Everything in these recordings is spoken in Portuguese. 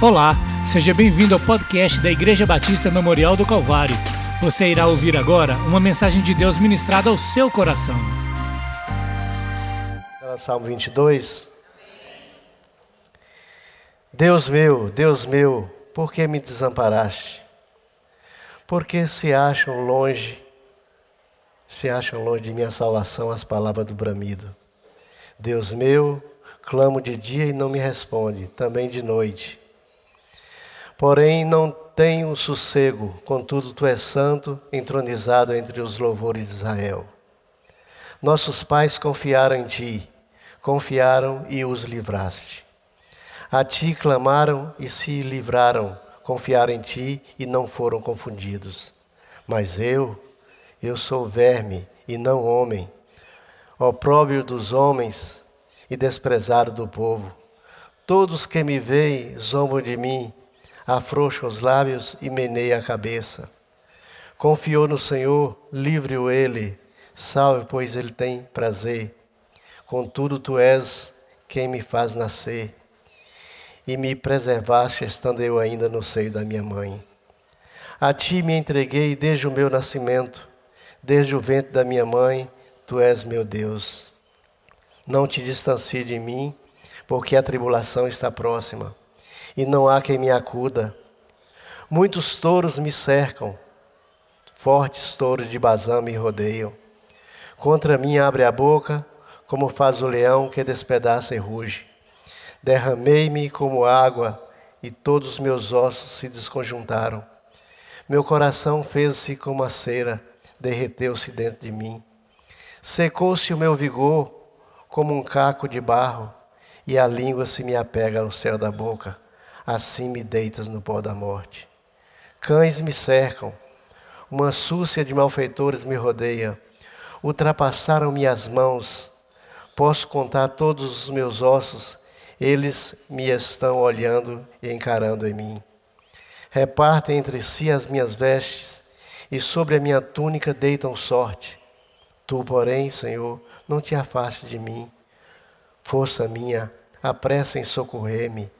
Olá, seja bem-vindo ao podcast da Igreja Batista Memorial do Calvário. Você irá ouvir agora uma mensagem de Deus ministrada ao seu coração. Salmo 22. Deus meu, Deus meu, por que me desamparaste? Por que se acham longe, se acham longe de minha salvação as palavras do bramido? Deus meu, clamo de dia e não me responde, também de noite. Porém, não tenho sossego, contudo, tu és santo, entronizado entre os louvores de Israel. Nossos pais confiaram em ti, confiaram e os livraste. A ti clamaram e se livraram, confiaram em ti e não foram confundidos. Mas eu, eu sou verme e não homem, opróbrio dos homens e desprezado do povo. Todos que me veem zombam de mim, afrouxa os lábios e meneia a cabeça. Confiou no Senhor, livre-o ele, salve, pois ele tem prazer. Contudo, tu és quem me faz nascer, e me preservaste estando eu ainda no seio da minha mãe. A ti me entreguei desde o meu nascimento, desde o ventre da minha mãe, tu és meu Deus. Não te distancie de mim, porque a tribulação está próxima e não há quem me acuda. Muitos touros me cercam, fortes touros de Bazã me rodeiam. Contra mim abre a boca, como faz o leão que despedaça e ruge. Derramei-me como água, e todos os meus ossos se desconjuntaram. Meu coração fez-se como a cera, derreteu-se dentro de mim. Secou-se o meu vigor como um caco de barro, e a língua se me apega ao céu da boca assim me deitas no pó da morte. Cães me cercam, uma súcia de malfeitores me rodeia, ultrapassaram-me as mãos, posso contar todos os meus ossos, eles me estão olhando e encarando em mim. Repartem entre si as minhas vestes, e sobre a minha túnica deitam sorte. Tu, porém, Senhor, não te afastes de mim. Força minha, apressa em socorrer-me.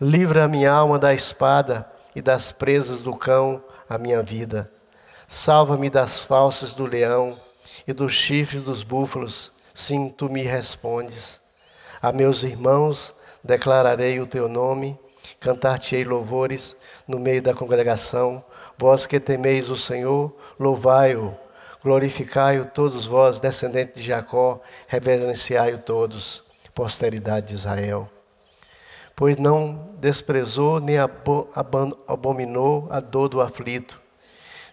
Livra a minha alma da espada e das presas do cão, a minha vida. Salva-me das falsas do leão e dos chifres dos búfalos. Sim, tu me respondes. A meus irmãos declararei o teu nome, cantar-te-ei louvores no meio da congregação. Vós que temeis o Senhor, louvai-o. Glorificai-o todos vós, descendentes de Jacó, reverenciai-o todos, posteridade de Israel pois não desprezou nem abominou a dor do aflito,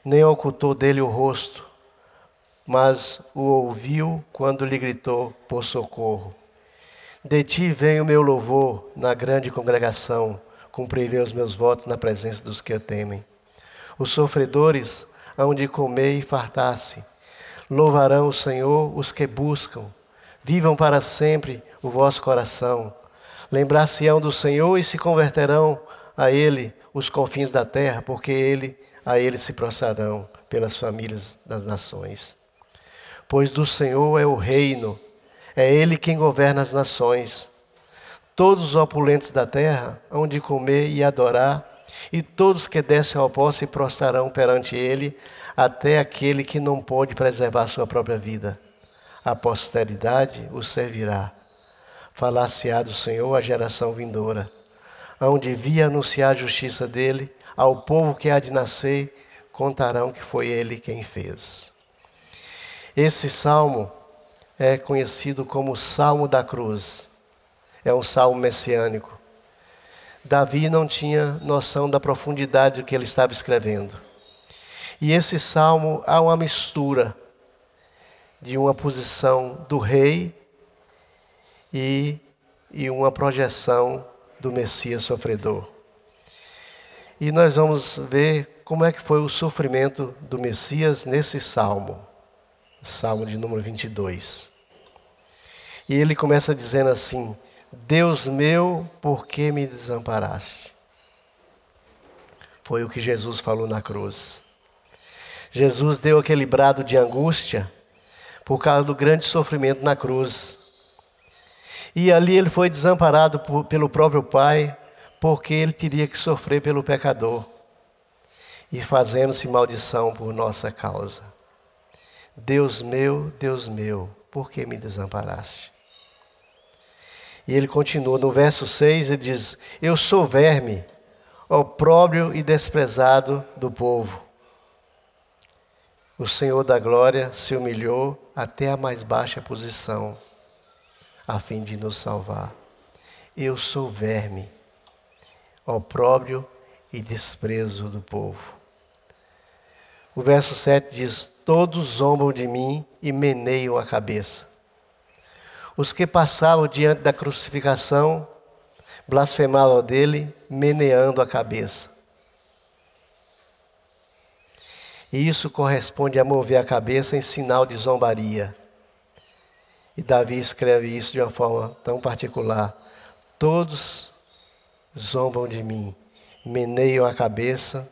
nem ocultou dele o rosto, mas o ouviu quando lhe gritou por socorro. De ti vem o meu louvor na grande congregação, cumprirei os meus votos na presença dos que o temem. Os sofredores hão de comer e fartar-se. Louvarão o Senhor os que buscam. Vivam para sempre o vosso coração Lembrar-se-ão do Senhor e se converterão a Ele os confins da terra, porque Ele a Ele se prostrarão pelas famílias das nações. Pois do Senhor é o reino, é Ele quem governa as nações. Todos os opulentos da terra hão de comer e adorar, e todos que descem ao pó se prostrarão perante Ele, até aquele que não pode preservar sua própria vida. A posteridade o servirá falar-se-á do Senhor à geração vindoura, onde via anunciar a justiça dele, ao povo que há de nascer, contarão que foi ele quem fez. Esse salmo é conhecido como Salmo da Cruz. É um salmo messiânico. Davi não tinha noção da profundidade do que ele estava escrevendo. E esse salmo há uma mistura de uma posição do rei e, e uma projeção do Messias sofredor. E nós vamos ver como é que foi o sofrimento do Messias nesse salmo, salmo de número 22. E ele começa dizendo assim: Deus meu, por que me desamparaste? Foi o que Jesus falou na cruz. Jesus deu aquele brado de angústia por causa do grande sofrimento na cruz. E ali ele foi desamparado por, pelo próprio pai, porque ele teria que sofrer pelo pecador e fazendo-se maldição por nossa causa. Deus meu, Deus meu, por que me desamparaste? E ele continua, no verso 6, ele diz: Eu sou verme, opróbrio e desprezado do povo. O Senhor da glória se humilhou até a mais baixa posição, a fim de nos salvar. Eu sou verme, opróbrio e desprezo do povo. O verso 7 diz: Todos zombam de mim e meneiam a cabeça. Os que passavam diante da crucificação blasfemavam dele, meneando a cabeça. E isso corresponde a mover a cabeça em sinal de zombaria. E Davi escreve isso de uma forma tão particular. Todos zombam de mim, meneiam a cabeça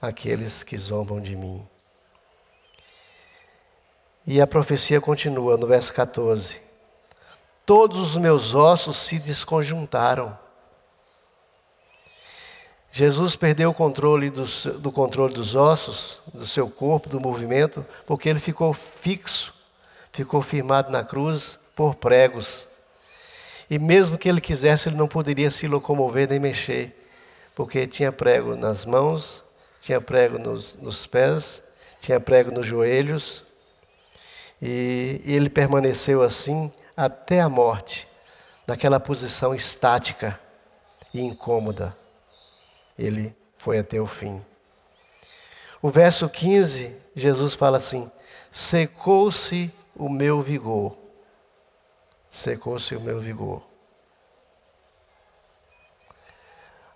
aqueles que zombam de mim. E a profecia continua no verso 14: Todos os meus ossos se desconjuntaram. Jesus perdeu o controle do, do, controle dos ossos, do seu corpo, do movimento, porque ele ficou fixo, ficou firmado na cruz por pregos. E mesmo que ele quisesse, ele não poderia se locomover nem mexer, porque tinha prego nas mãos, tinha prego nos, nos pés, tinha prego nos joelhos, e, e ele permaneceu assim até a morte, naquela posição estática e incômoda ele foi até o fim. O verso 15, Jesus fala assim: secou-se o meu vigor. Secou-se o meu vigor.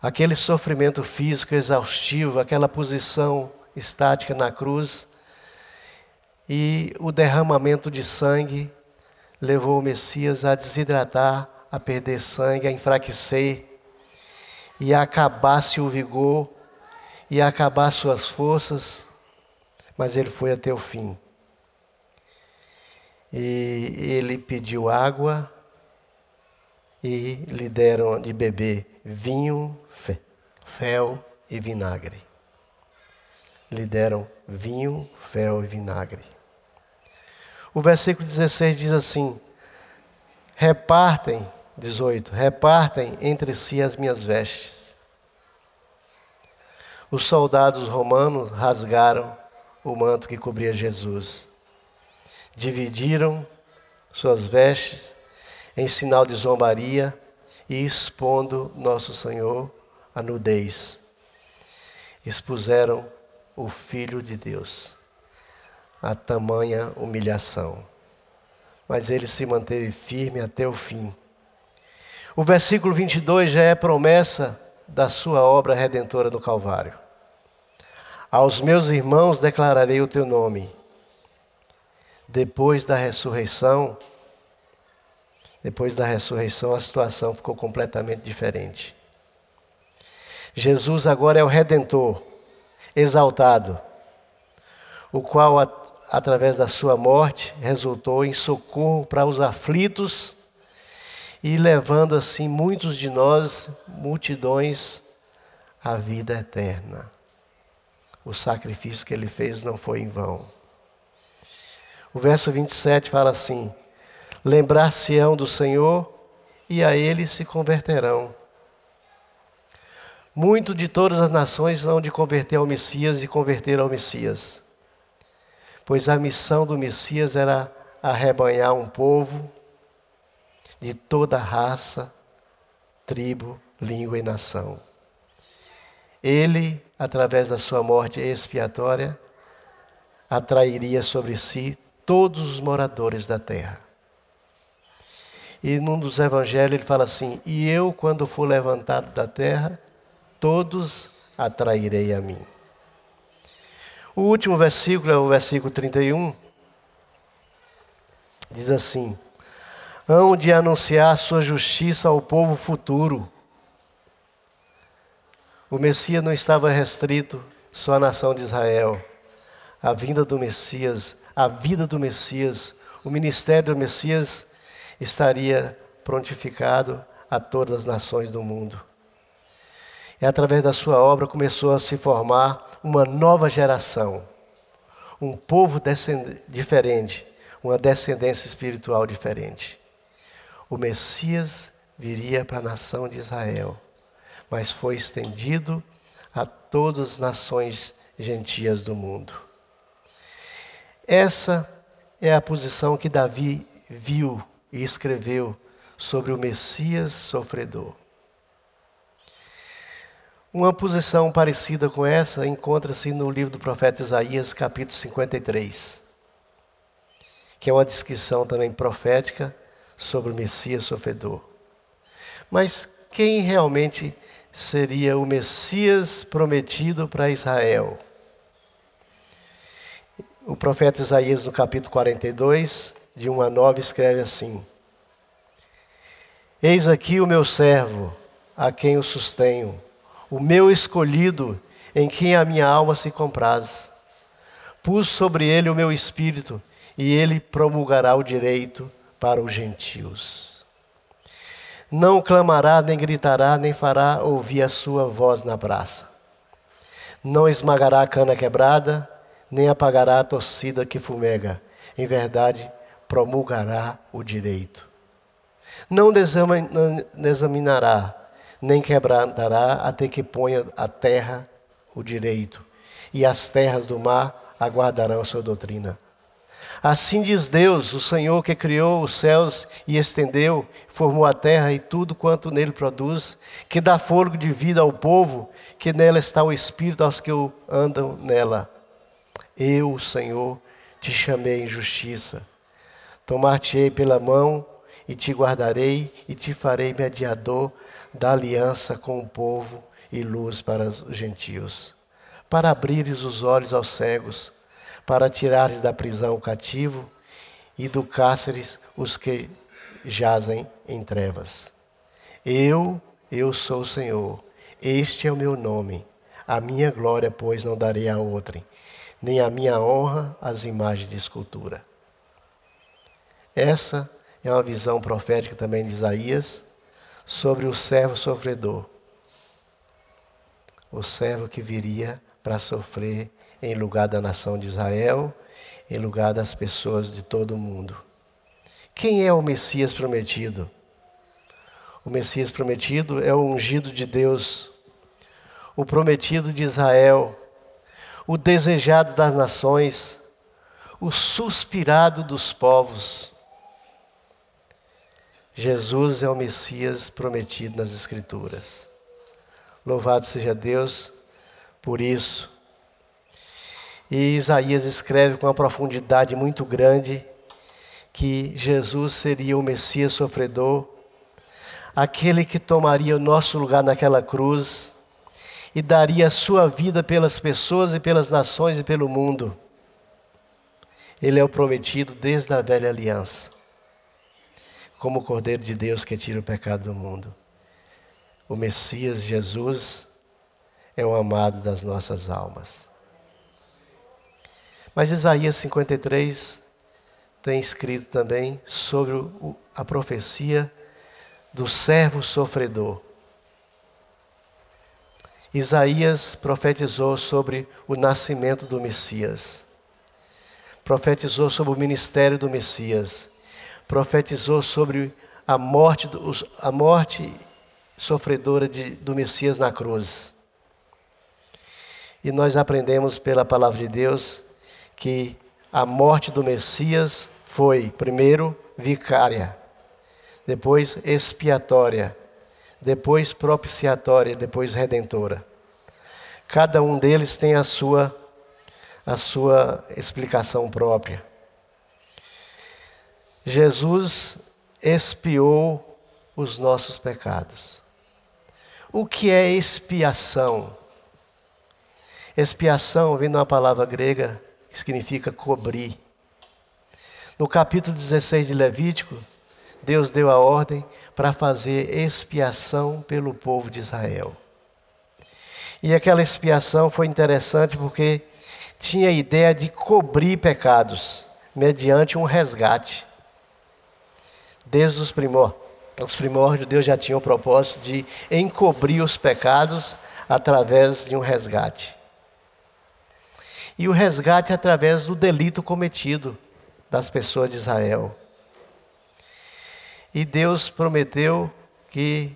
Aquele sofrimento físico exaustivo, aquela posição estática na cruz e o derramamento de sangue levou o Messias a desidratar, a perder sangue, a enfraquecer e acabasse o vigor, e acabar suas forças, mas ele foi até o fim. E ele pediu água e lhe deram de beber vinho, fel e vinagre. Lhe deram vinho, fel e vinagre. O versículo 16 diz assim: Repartem 18: Repartem entre si as minhas vestes. Os soldados romanos rasgaram o manto que cobria Jesus. Dividiram suas vestes em sinal de zombaria e expondo nosso Senhor a nudez. Expuseram o Filho de Deus a tamanha humilhação. Mas ele se manteve firme até o fim o versículo 22 já é promessa da sua obra redentora do Calvário. Aos meus irmãos declararei o teu nome. Depois da ressurreição, depois da ressurreição, a situação ficou completamente diferente. Jesus agora é o redentor, exaltado, o qual, através da sua morte, resultou em socorro para os aflitos e levando assim muitos de nós, multidões, à vida eterna. O sacrifício que ele fez não foi em vão. O verso 27 fala assim: Lembrar-se-ão do Senhor e a ele se converterão. Muito de todas as nações hão de converter ao Messias e converter ao Messias. Pois a missão do Messias era arrebanhar um povo de toda raça, tribo, língua e nação. Ele, através da sua morte expiatória, atrairia sobre si todos os moradores da terra. E num dos evangelhos ele fala assim: E eu, quando for levantado da terra, todos atrairei a mim. O último versículo é o versículo 31. Diz assim: hão de anunciar sua justiça ao povo futuro. O Messias não estava restrito só à nação de Israel. A vinda do Messias, a vida do Messias, o ministério do Messias estaria prontificado a todas as nações do mundo. E através da sua obra começou a se formar uma nova geração, um povo diferente, uma descendência espiritual diferente. O Messias viria para a nação de Israel, mas foi estendido a todas as nações gentias do mundo. Essa é a posição que Davi viu e escreveu sobre o Messias sofredor. Uma posição parecida com essa encontra-se no livro do profeta Isaías, capítulo 53, que é uma descrição também profética sobre o Messias sofredor. Mas quem realmente seria o Messias prometido para Israel? O profeta Isaías, no capítulo 42, de 1 a 9, escreve assim: Eis aqui o meu servo, a quem eu sustenho, o meu escolhido, em quem a minha alma se compraz. Pus sobre ele o meu espírito, e ele promulgará o direito para os gentios. Não clamará, nem gritará, nem fará ouvir a sua voz na praça. Não esmagará a cana quebrada, nem apagará a torcida que fumega. Em verdade, promulgará o direito. Não examinará, nem quebrantará até que ponha a terra o direito, e as terras do mar aguardarão sua doutrina. Assim diz Deus, o Senhor que criou os céus e estendeu, formou a terra e tudo quanto nele produz, que dá fôlego de vida ao povo, que nela está o espírito aos que andam nela. Eu, Senhor, te chamei em justiça. Tomar-te-ei pela mão e te guardarei e te farei mediador da aliança com o povo e luz para os gentios, para abrires os olhos aos cegos, para tirares da prisão o cativo e do cárceres os que jazem em trevas. Eu, eu sou o Senhor, este é o meu nome, a minha glória, pois, não darei a outrem, nem a minha honra às imagens de escultura. Essa é uma visão profética também de Isaías sobre o servo sofredor. O servo que viria para sofrer em lugar da nação de Israel, em lugar das pessoas de todo o mundo. Quem é o Messias prometido? O Messias prometido é o ungido de Deus, o prometido de Israel, o desejado das nações, o suspirado dos povos. Jesus é o Messias prometido nas Escrituras. Louvado seja Deus por isso. E Isaías escreve com uma profundidade muito grande que Jesus seria o Messias sofredor, aquele que tomaria o nosso lugar naquela cruz e daria a sua vida pelas pessoas e pelas nações e pelo mundo. Ele é o prometido desde a velha aliança como o Cordeiro de Deus que tira o pecado do mundo. O Messias Jesus é o amado das nossas almas. Mas Isaías 53 tem escrito também sobre a profecia do servo sofredor. Isaías profetizou sobre o nascimento do Messias. Profetizou sobre o ministério do Messias profetizou sobre a morte, a morte sofredora de, do Messias na cruz. E nós aprendemos pela palavra de Deus que a morte do Messias foi, primeiro, vicária, depois expiatória, depois propiciatória, depois redentora. Cada um deles tem a sua, a sua explicação própria. Jesus expiou os nossos pecados. O que é expiação? Expiação vem de uma palavra grega que significa cobrir. No capítulo 16 de Levítico, Deus deu a ordem para fazer expiação pelo povo de Israel. E aquela expiação foi interessante porque tinha a ideia de cobrir pecados mediante um resgate. Desde os primórdios, os primórdios, Deus já tinha o propósito de encobrir os pecados através de um resgate. E o resgate através do delito cometido das pessoas de Israel. E Deus prometeu que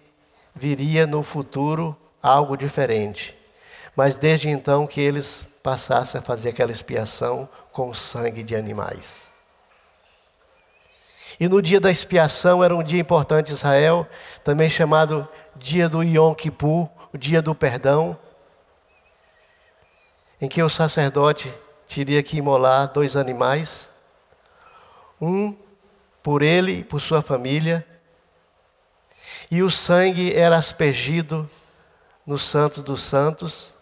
viria no futuro algo diferente. Mas desde então que eles passassem a fazer aquela expiação com sangue de animais. E no dia da expiação era um dia importante em Israel, também chamado dia do Yom Kippur, o dia do perdão, em que o sacerdote teria que imolar dois animais, um por ele e por sua família, e o sangue era aspergido no Santo dos Santos,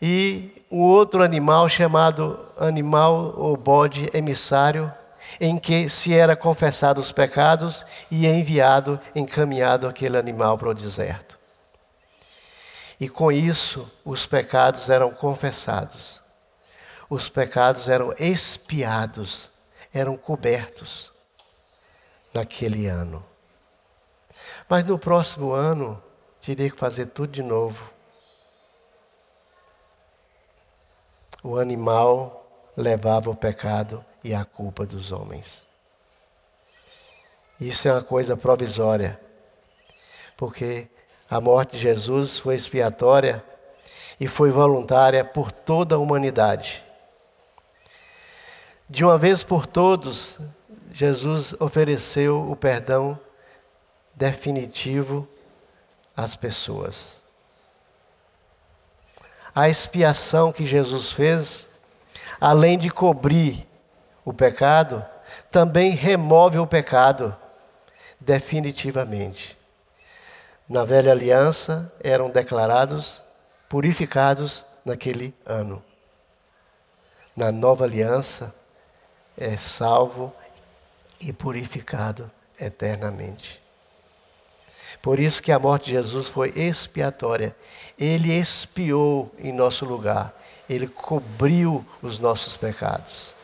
e o outro animal chamado animal ou bode emissário, em que se era confessado os pecados e enviado, encaminhado aquele animal para o deserto. E com isso os pecados eram confessados, os pecados eram expiados, eram cobertos naquele ano. Mas no próximo ano, teria que fazer tudo de novo. o animal levava o pecado e a culpa dos homens. Isso é uma coisa provisória, porque a morte de Jesus foi expiatória e foi voluntária por toda a humanidade. De uma vez por todos, Jesus ofereceu o perdão definitivo às pessoas a expiação que Jesus fez, além de cobrir o pecado, também remove o pecado definitivamente. Na velha aliança eram declarados purificados naquele ano. Na nova aliança é salvo e purificado eternamente. Por isso que a morte de Jesus foi expiatória. Ele expiou em nosso lugar. Ele cobriu os nossos pecados.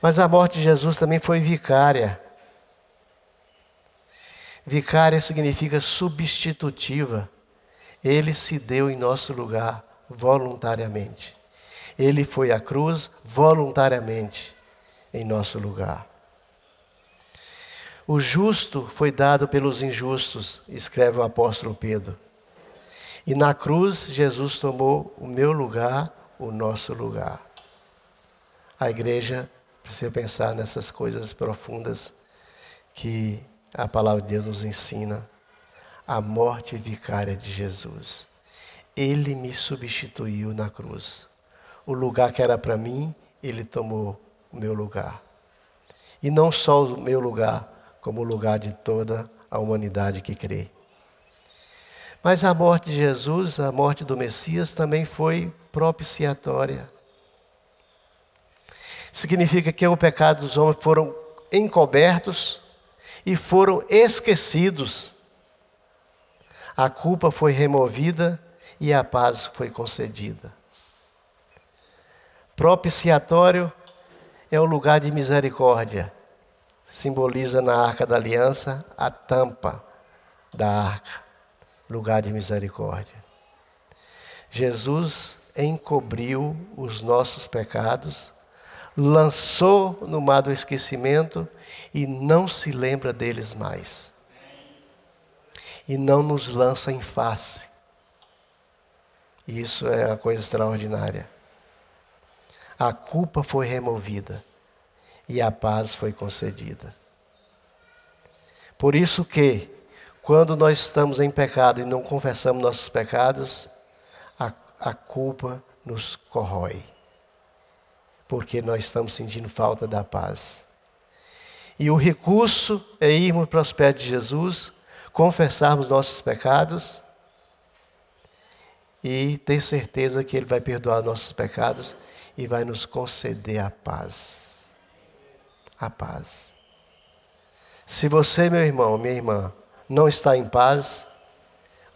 Mas a morte de Jesus também foi vicária. Vicária significa substitutiva. Ele se deu em nosso lugar voluntariamente. Ele foi à cruz voluntariamente em nosso lugar. O justo foi dado pelos injustos, escreve o apóstolo Pedro. E na cruz, Jesus tomou o meu lugar, o nosso lugar. A igreja precisa pensar nessas coisas profundas que a palavra de Deus nos ensina. A morte vicária de Jesus. Ele me substituiu na cruz. O lugar que era para mim, ele tomou o meu lugar. E não só o meu lugar, como lugar de toda a humanidade que crê. Mas a morte de Jesus, a morte do Messias, também foi propiciatória. Significa que o pecado dos homens foram encobertos e foram esquecidos. A culpa foi removida e a paz foi concedida. Propiciatório é o lugar de misericórdia simboliza na arca da aliança a tampa da arca, lugar de misericórdia. Jesus encobriu os nossos pecados, lançou no mar do esquecimento e não se lembra deles mais. E não nos lança em face. Isso é uma coisa extraordinária. A culpa foi removida e a paz foi concedida. Por isso que, quando nós estamos em pecado e não confessamos nossos pecados, a, a culpa nos corrói. Porque nós estamos sentindo falta da paz. E o recurso é irmos para os pés de Jesus, confessarmos nossos pecados e ter certeza que Ele vai perdoar nossos pecados e vai nos conceder a paz a paz. Se você, meu irmão, minha irmã, não está em paz,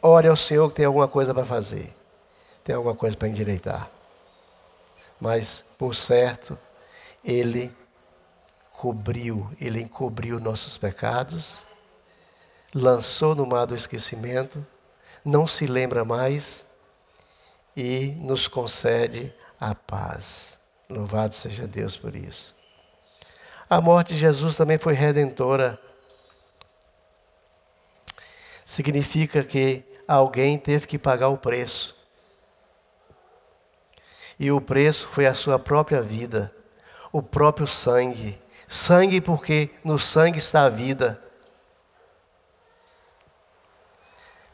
ore ao Senhor que tem alguma coisa para fazer, tem alguma coisa para endireitar. Mas, por certo, Ele cobriu, Ele encobriu nossos pecados, lançou no mar do esquecimento, não se lembra mais e nos concede a paz. Louvado seja Deus por isso. A morte de Jesus também foi redentora. Significa que alguém teve que pagar o preço. E o preço foi a sua própria vida, o próprio sangue. Sangue, porque no sangue está a vida.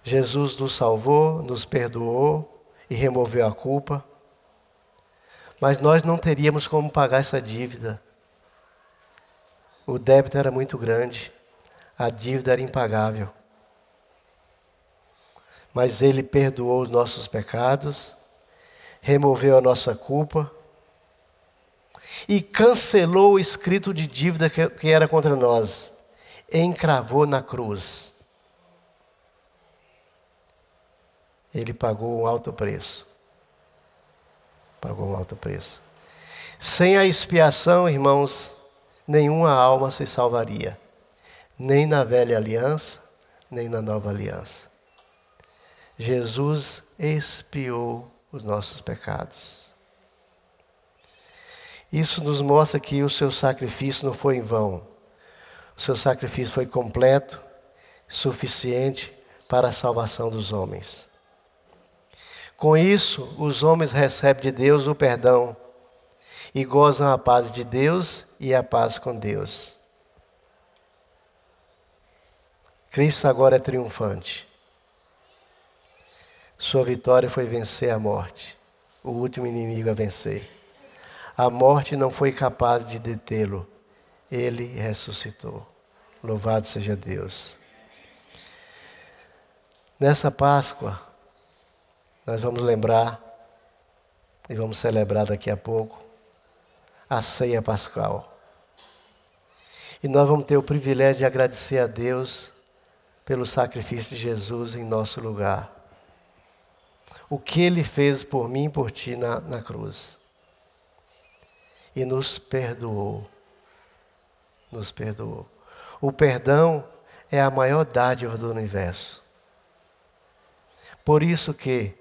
Jesus nos salvou, nos perdoou e removeu a culpa. Mas nós não teríamos como pagar essa dívida. O débito era muito grande, a dívida era impagável. Mas Ele perdoou os nossos pecados, removeu a nossa culpa e cancelou o escrito de dívida que era contra nós, encravou na cruz. Ele pagou um alto preço. Pagou um alto preço. Sem a expiação, irmãos, nenhuma alma se salvaria, nem na velha aliança, nem na nova aliança. Jesus expiou os nossos pecados. Isso nos mostra que o seu sacrifício não foi em vão. O seu sacrifício foi completo, suficiente para a salvação dos homens. Com isso, os homens recebem de Deus o perdão e gozam a paz de Deus e a paz com Deus. Cristo agora é triunfante. Sua vitória foi vencer a morte, o último inimigo a vencer. A morte não foi capaz de detê-lo. Ele ressuscitou. Louvado seja Deus. Nessa Páscoa, nós vamos lembrar e vamos celebrar daqui a pouco a ceia pascal. E nós vamos ter o privilégio de agradecer a Deus pelo sacrifício de Jesus em nosso lugar. O que Ele fez por mim e por ti na, na cruz e nos perdoou. Nos perdoou. O perdão é a maior dádiva do universo. Por isso que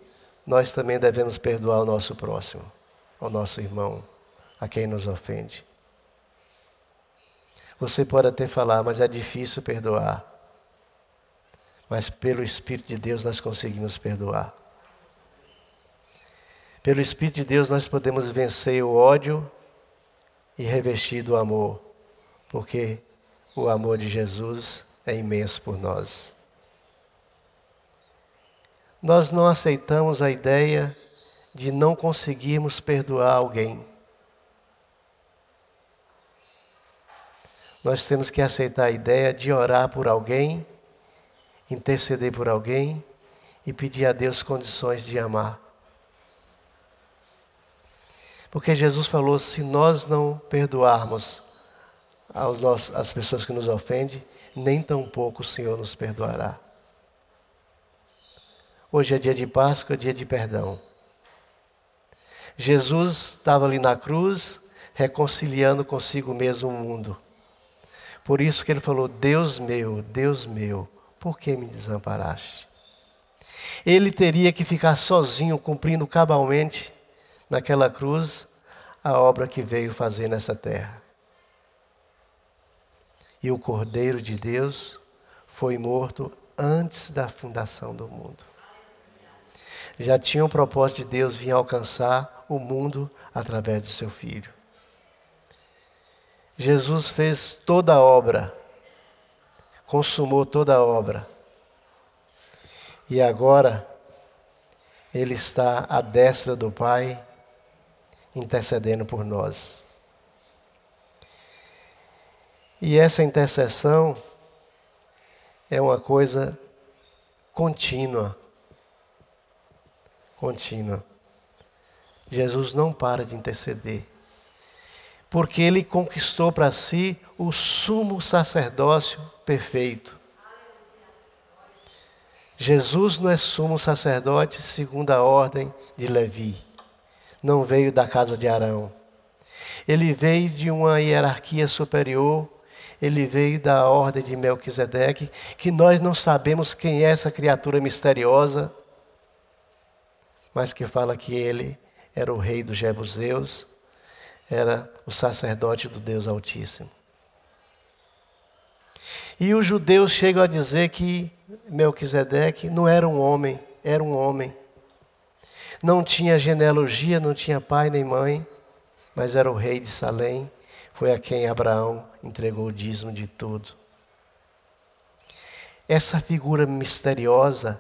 nós também devemos perdoar o nosso próximo, o nosso irmão, a quem nos ofende. Você pode até falar, mas é difícil perdoar. Mas pelo Espírito de Deus nós conseguimos perdoar. Pelo Espírito de Deus nós podemos vencer o ódio e revestir do amor, porque o amor de Jesus é imenso por nós. Nós não aceitamos a ideia de não conseguirmos perdoar alguém. Nós temos que aceitar a ideia de orar por alguém, interceder por alguém e pedir a Deus condições de amar. Porque Jesus falou: se nós não perdoarmos as pessoas que nos ofendem, nem tampouco o Senhor nos perdoará. Hoje é dia de Páscoa, é dia de perdão. Jesus estava ali na cruz, reconciliando consigo mesmo o mundo. Por isso que ele falou: Deus meu, Deus meu, por que me desamparaste? Ele teria que ficar sozinho, cumprindo cabalmente naquela cruz a obra que veio fazer nessa terra. E o Cordeiro de Deus foi morto antes da fundação do mundo. Já tinha o propósito de Deus vir alcançar o mundo através do seu filho. Jesus fez toda a obra, consumou toda a obra. E agora ele está à destra do Pai intercedendo por nós. E essa intercessão é uma coisa contínua. Contínua. Jesus não para de interceder. Porque ele conquistou para si o sumo sacerdócio perfeito. Jesus não é sumo sacerdote segundo a ordem de Levi não veio da casa de Arão. Ele veio de uma hierarquia superior ele veio da ordem de Melquisedeque, que nós não sabemos quem é essa criatura misteriosa, mas que fala que ele era o rei dos Jebuseus, era o sacerdote do Deus Altíssimo. E os judeus chegam a dizer que Melquisedeque não era um homem, era um homem. Não tinha genealogia, não tinha pai nem mãe, mas era o rei de Salém, foi a quem Abraão entregou o dízimo de tudo. Essa figura misteriosa,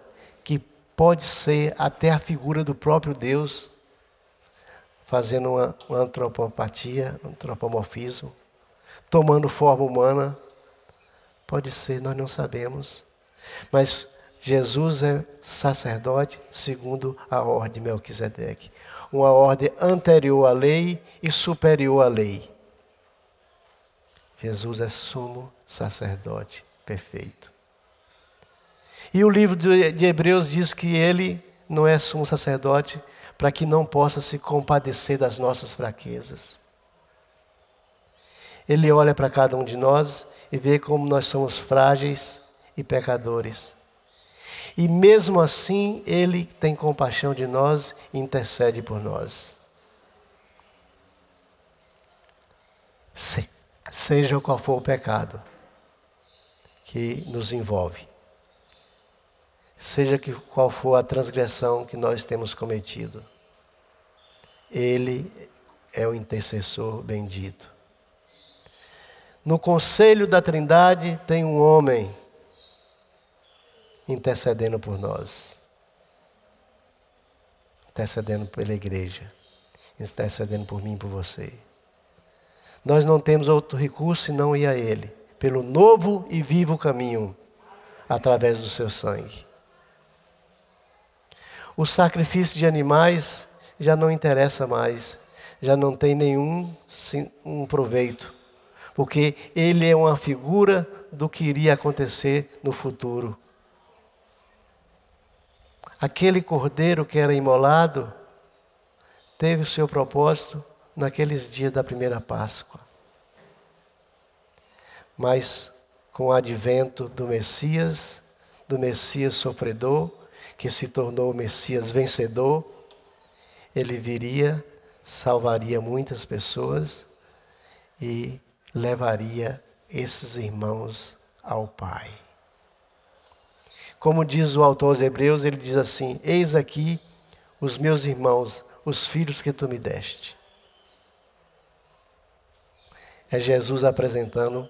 pode ser até a figura do próprio Deus, fazendo uma, uma antropopatia, um antropomorfismo, tomando forma humana, pode ser, nós não sabemos. Mas Jesus é sacerdote segundo a ordem de Melquisedeque. Uma ordem anterior à lei e superior à lei. Jesus é sumo sacerdote perfeito. E o livro de Hebreus diz que ele não é sumo sacerdote para que não possa se compadecer das nossas fraquezas. Ele olha para cada um de nós e vê como nós somos frágeis e pecadores. E mesmo assim, Ele tem compaixão de nós e intercede por nós. Se, seja qual for o pecado que nos envolve, seja que qual for a transgressão que nós temos cometido, Ele é o intercessor bendito. No conselho da Trindade tem um homem intercedendo por nós, intercedendo pela igreja, intercedendo por mim e por você. Nós não temos outro recurso senão ir a Ele, pelo novo e vivo caminho, através do seu sangue. O sacrifício de animais já não interessa mais, já não tem nenhum um proveito, porque ele é uma figura do que iria acontecer no futuro. Aquele cordeiro que era imolado teve o seu propósito naqueles dias da primeira Páscoa. Mas com o advento do Messias, do Messias sofredor, que se tornou o Messias vencedor, ele viria, salvaria muitas pessoas e levaria esses irmãos ao Pai. Como diz o autor aos Hebreus, ele diz assim: Eis aqui os meus irmãos, os filhos que tu me deste. É Jesus apresentando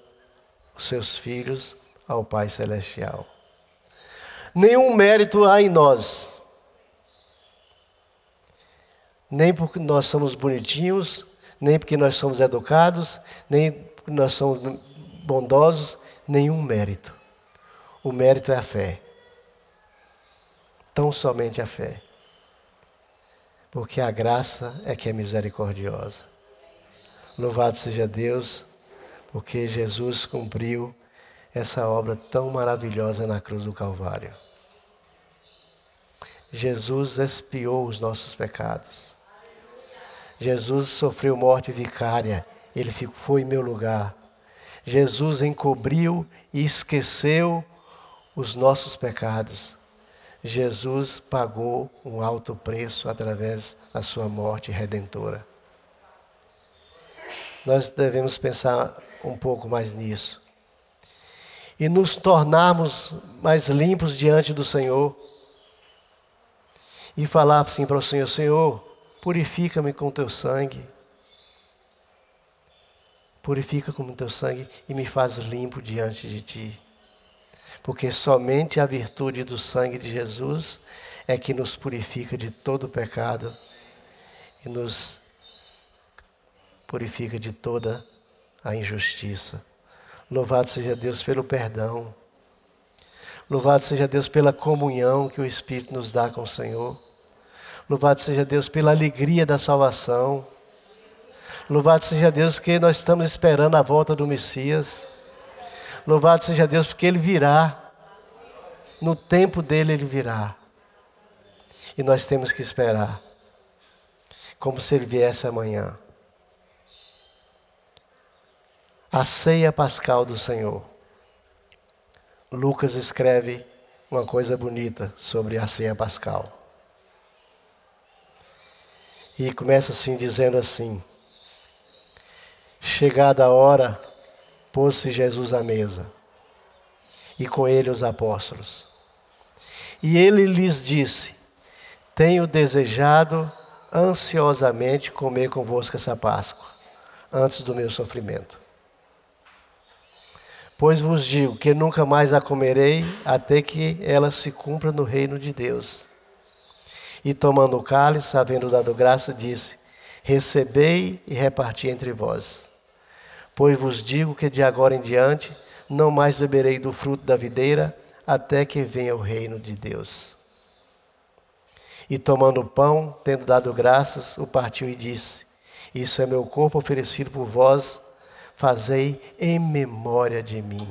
os seus filhos ao Pai Celestial. Nenhum mérito há em nós, nem porque nós somos bonitinhos, nem porque nós somos educados, nem porque nós somos bondosos, nenhum mérito. O mérito é a fé tão somente a fé. Porque a graça é que é misericordiosa. Louvado seja Deus, porque Jesus cumpriu essa obra tão maravilhosa na cruz do Calvário. Jesus expiou os nossos pecados. Jesus sofreu morte vicária, ele foi em meu lugar. Jesus encobriu e esqueceu os nossos pecados. Jesus pagou um alto preço através da sua morte redentora. Nós devemos pensar um pouco mais nisso. E nos tornarmos mais limpos diante do Senhor. E falar assim para o Senhor: Senhor, purifica-me com teu sangue. Purifica com o teu sangue e me faz limpo diante de ti porque somente a virtude do sangue de Jesus é que nos purifica de todo pecado e nos purifica de toda a injustiça. Louvado seja Deus pelo perdão. Louvado seja Deus pela comunhão que o Espírito nos dá com o Senhor. Louvado seja Deus pela alegria da salvação. Louvado seja Deus que nós estamos esperando a volta do Messias. Louvado seja Deus, porque Ele virá. No tempo dele, Ele virá. E nós temos que esperar. Como se Ele viesse amanhã. A ceia pascal do Senhor. Lucas escreve uma coisa bonita sobre a ceia pascal. E começa assim, dizendo assim: Chegada a hora, pôs-se Jesus à mesa, e com ele os apóstolos. E ele lhes disse: Tenho desejado ansiosamente comer convosco essa Páscoa, antes do meu sofrimento. Pois vos digo que nunca mais a comerei até que ela se cumpra no reino de Deus. E tomando o cálice, havendo dado graça, disse: Recebei e reparti entre vós. Pois vos digo que de agora em diante não mais beberei do fruto da videira, até que venha o reino de Deus. E tomando o pão, tendo dado graças, o partiu e disse: Isso é meu corpo oferecido por vós fazei em memória de mim.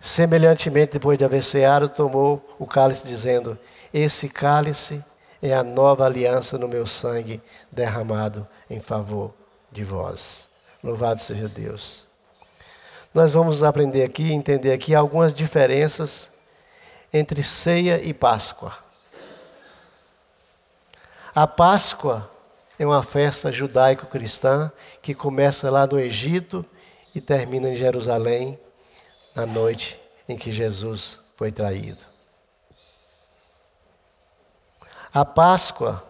Semelhantemente, depois de haver ceado, tomou o cálice, dizendo: Esse cálice é a nova aliança no meu sangue derramado em favor de vós. Louvado seja Deus. Nós vamos aprender aqui, entender aqui algumas diferenças entre ceia e Páscoa. A Páscoa é uma festa judaico-cristã que começa lá no Egito e termina em Jerusalém, na noite em que Jesus foi traído. A Páscoa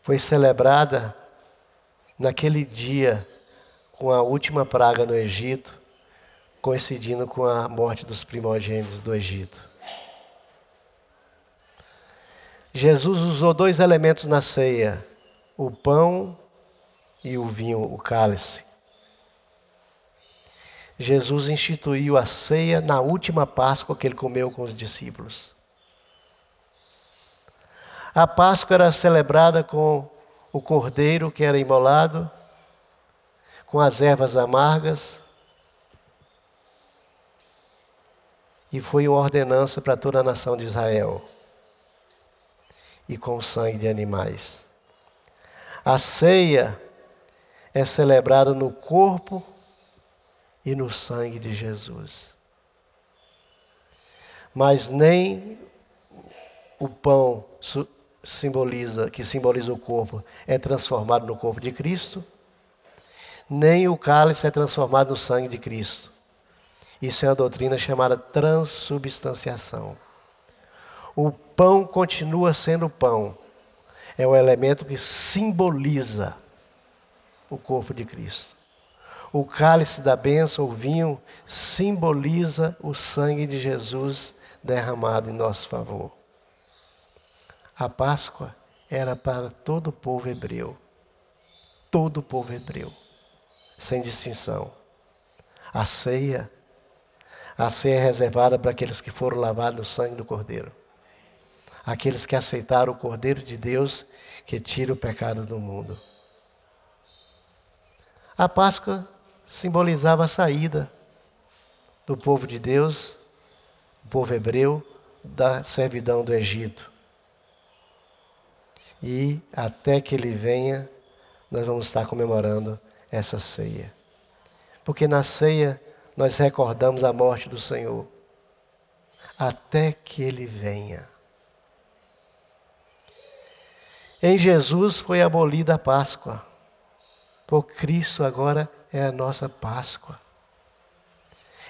foi celebrada naquele dia com a última praga no Egito, coincidindo com a morte dos primogênitos do Egito. Jesus usou dois elementos na ceia o pão e o vinho, o cálice. Jesus instituiu a ceia na última Páscoa que ele comeu com os discípulos. A Páscoa era celebrada com o cordeiro que era imolado, com as ervas amargas, e foi uma ordenança para toda a nação de Israel, e com o sangue de animais. A ceia é celebrada no corpo e no sangue de Jesus. Mas nem o pão simboliza, que simboliza o corpo, é transformado no corpo de Cristo, nem o cálice é transformado no sangue de Cristo. Isso é uma doutrina chamada transubstanciação. O pão continua sendo pão, é um elemento que simboliza o corpo de Cristo. O cálice da bênção, o vinho, simboliza o sangue de Jesus derramado em nosso favor. A Páscoa era para todo o povo hebreu. Todo o povo hebreu, sem distinção. A ceia, a ceia é reservada para aqueles que foram lavados no sangue do Cordeiro aqueles que aceitaram o Cordeiro de Deus que tira o pecado do mundo. A Páscoa simbolizava a saída do povo de Deus, o povo hebreu, da servidão do Egito. E até que ele venha, nós vamos estar comemorando essa ceia. Porque na ceia nós recordamos a morte do Senhor. Até que ele venha. Em Jesus foi abolida a Páscoa. Por Cristo agora é a nossa Páscoa.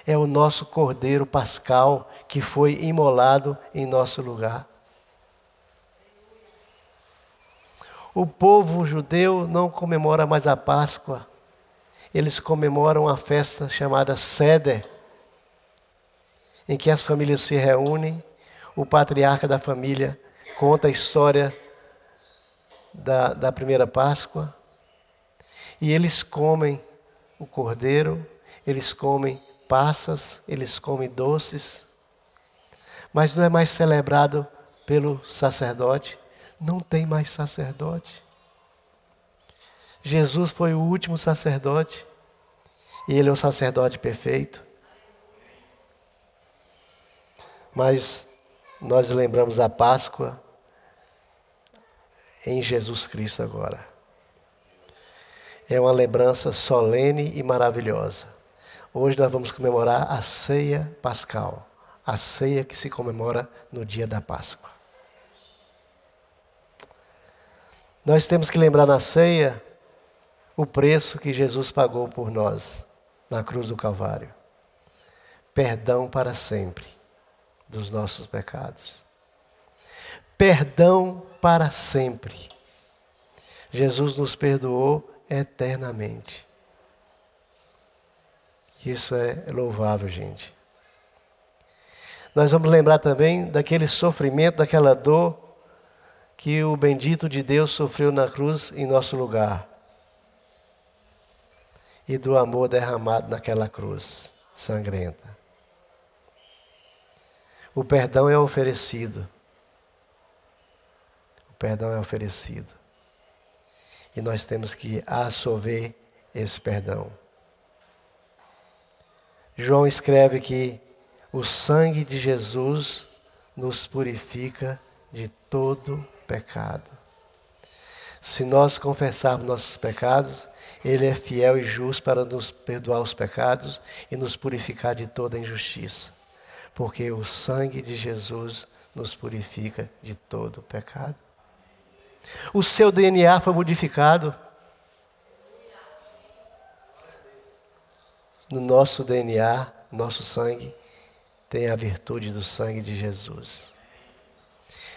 É o nosso Cordeiro Pascal que foi imolado em nosso lugar. O povo judeu não comemora mais a Páscoa. Eles comemoram a festa chamada Seder, em que as famílias se reúnem, o patriarca da família conta a história da, da primeira Páscoa. E eles comem o cordeiro, eles comem passas, eles comem doces. Mas não é mais celebrado pelo sacerdote. Não tem mais sacerdote. Jesus foi o último sacerdote. E ele é o sacerdote perfeito. Mas nós lembramos a Páscoa em Jesus Cristo agora. é uma lembrança solene e maravilhosa. Hoje nós vamos comemorar a ceia pascal, a ceia que se comemora no dia da Páscoa. Nós temos que lembrar na ceia o preço que Jesus pagou por nós na cruz do Calvário. Perdão para sempre dos nossos pecados. Perdão para sempre. Jesus nos perdoou eternamente. Isso é louvável, gente. Nós vamos lembrar também daquele sofrimento, daquela dor que o bendito de Deus sofreu na cruz em nosso lugar. E do amor derramado naquela cruz sangrenta. O perdão é oferecido. Perdão é oferecido. E nós temos que absorver esse perdão. João escreve que o sangue de Jesus nos purifica de todo pecado. Se nós confessarmos nossos pecados, Ele é fiel e justo para nos perdoar os pecados e nos purificar de toda injustiça. Porque o sangue de Jesus nos purifica de todo pecado. O seu DNA foi modificado. No nosso DNA, nosso sangue, tem a virtude do sangue de Jesus.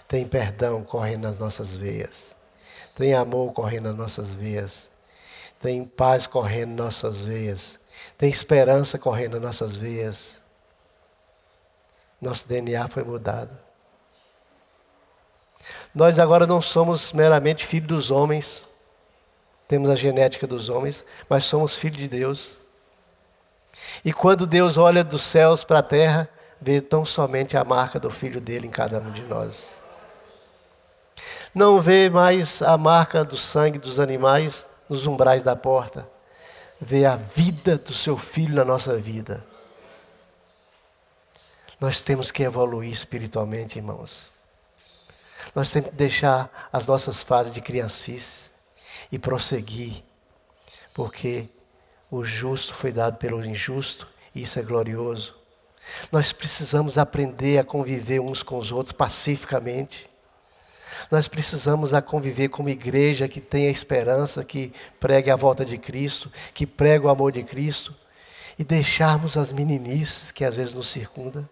Tem perdão correndo nas nossas veias. Tem amor correndo nas nossas veias. Tem paz correndo nas nossas veias. Tem esperança correndo nas nossas veias. Nosso DNA foi mudado. Nós agora não somos meramente filhos dos homens, temos a genética dos homens, mas somos filhos de Deus. E quando Deus olha dos céus para a terra, vê tão somente a marca do Filho dele em cada um de nós. Não vê mais a marca do sangue dos animais nos umbrais da porta. Vê a vida do seu filho na nossa vida. Nós temos que evoluir espiritualmente, irmãos. Nós temos que deixar as nossas fases de criancice e prosseguir, porque o justo foi dado pelo injusto, e isso é glorioso. Nós precisamos aprender a conviver uns com os outros pacificamente. Nós precisamos a conviver como igreja que tenha esperança, que pregue a volta de Cristo, que pregue o amor de Cristo e deixarmos as meninices que às vezes nos circundam.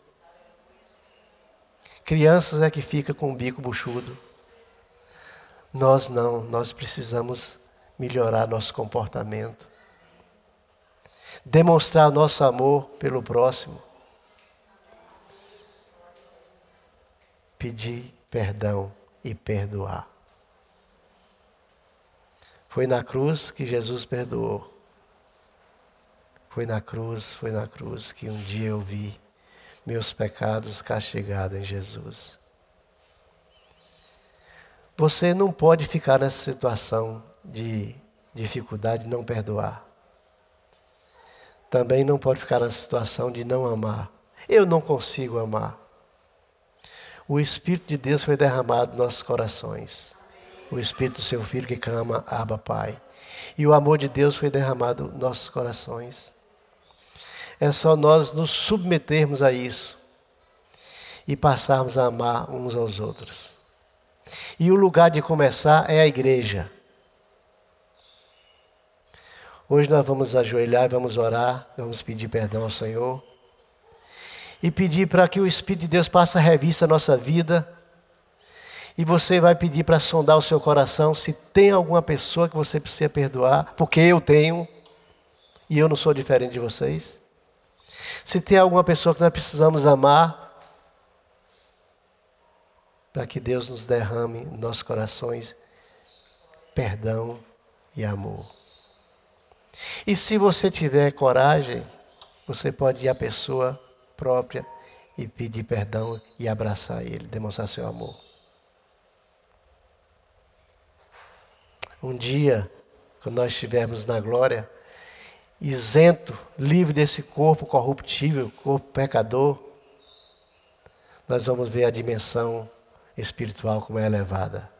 Crianças é que fica com o bico buchudo. Nós não, nós precisamos melhorar nosso comportamento. Demonstrar nosso amor pelo próximo. Pedir perdão e perdoar. Foi na cruz que Jesus perdoou. Foi na cruz, foi na cruz que um dia eu vi meus pecados castigados em Jesus. Você não pode ficar nessa situação de dificuldade de não perdoar. Também não pode ficar nessa situação de não amar. Eu não consigo amar. O Espírito de Deus foi derramado nos nossos corações. O Espírito do seu Filho que clama, Abba Pai. E o amor de Deus foi derramado nos nossos corações. É só nós nos submetermos a isso e passarmos a amar uns aos outros. E o lugar de começar é a igreja. Hoje nós vamos ajoelhar vamos orar, vamos pedir perdão ao Senhor e pedir para que o Espírito de Deus passe a revista a nossa vida. E você vai pedir para sondar o seu coração se tem alguma pessoa que você precisa perdoar, porque eu tenho, e eu não sou diferente de vocês. Se tem alguma pessoa que nós precisamos amar, para que Deus nos derrame em nossos corações perdão e amor. E se você tiver coragem, você pode ir à pessoa própria e pedir perdão e abraçar ele, demonstrar seu amor. Um dia, quando nós estivermos na glória, isento, livre desse corpo corruptível, corpo pecador, nós vamos ver a dimensão espiritual como é elevada.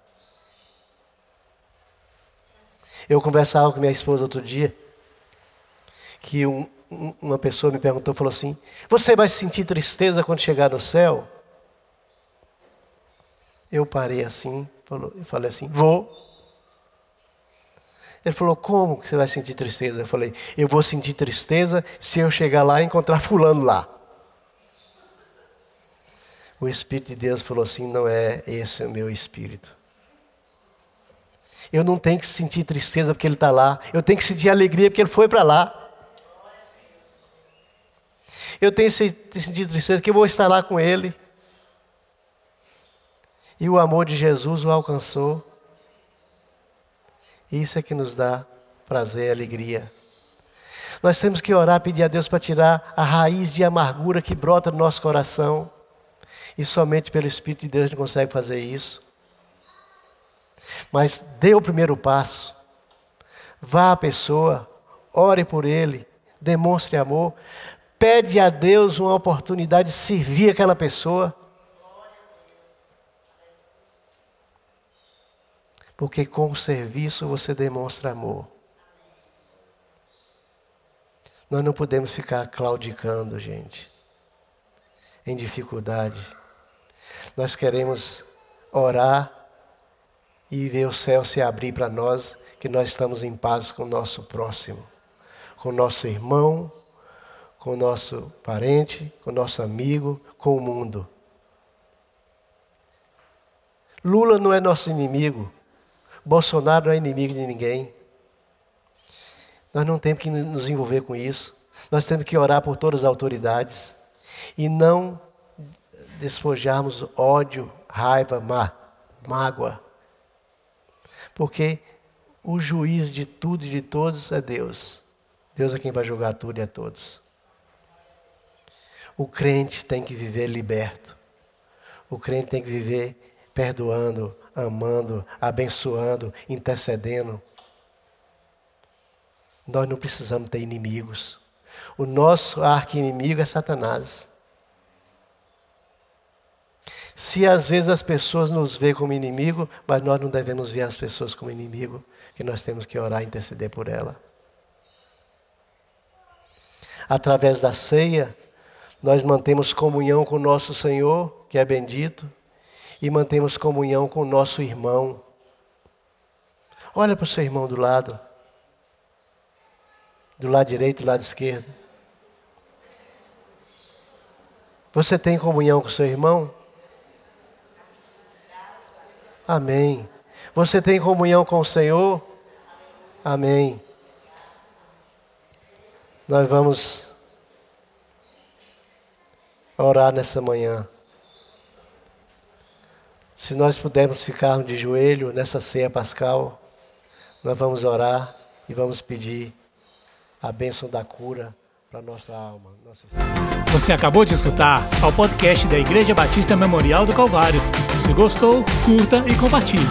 Eu conversava com minha esposa outro dia, que um, um, uma pessoa me perguntou, falou assim: Você vai sentir tristeza quando chegar no céu? Eu parei assim, falou, eu falei assim: Vou. Ele falou: Como que você vai sentir tristeza? Eu falei: Eu vou sentir tristeza se eu chegar lá e encontrar Fulano lá. O Espírito de Deus falou assim: Não é esse o meu espírito. Eu não tenho que sentir tristeza porque ele está lá. Eu tenho que sentir alegria porque ele foi para lá. Eu tenho que sentir tristeza porque eu vou estar lá com ele. E o amor de Jesus o alcançou. Isso é que nos dá prazer e alegria. Nós temos que orar, pedir a Deus para tirar a raiz de amargura que brota no nosso coração. E somente pelo Espírito de Deus a gente consegue fazer isso. Mas dê o primeiro passo. Vá à pessoa, ore por ele, demonstre amor. Pede a Deus uma oportunidade de servir aquela pessoa. Porque com o serviço você demonstra amor. Nós não podemos ficar claudicando, gente, em dificuldade. Nós queremos orar e ver o céu se abrir para nós, que nós estamos em paz com o nosso próximo, com o nosso irmão, com o nosso parente, com o nosso amigo, com o mundo. Lula não é nosso inimigo, Bolsonaro não é inimigo de ninguém. Nós não temos que nos envolver com isso. Nós temos que orar por todas as autoridades e não despojarmos ódio, raiva, má, mágoa. Porque o juiz de tudo e de todos é Deus. Deus é quem vai julgar tudo e a todos. O crente tem que viver liberto. O crente tem que viver perdoando, amando, abençoando, intercedendo. Nós não precisamos ter inimigos. O nosso arqui-inimigo é Satanás. Se às vezes as pessoas nos veem como inimigo, mas nós não devemos ver as pessoas como inimigo, que nós temos que orar e interceder por ela. Através da ceia, nós mantemos comunhão com o nosso Senhor, que é bendito, e mantemos comunhão com o nosso irmão. Olha para o seu irmão do lado, do lado direito do lado esquerdo. Você tem comunhão com o seu irmão? Amém. Você tem comunhão com o Senhor? Amém. Nós vamos orar nessa manhã. Se nós pudermos ficar de joelho nessa ceia pascal, nós vamos orar e vamos pedir a bênção da cura para nossa alma. Nossa... Você acabou de escutar ao podcast da Igreja Batista Memorial do Calvário. Se gostou, curta e compartilhe.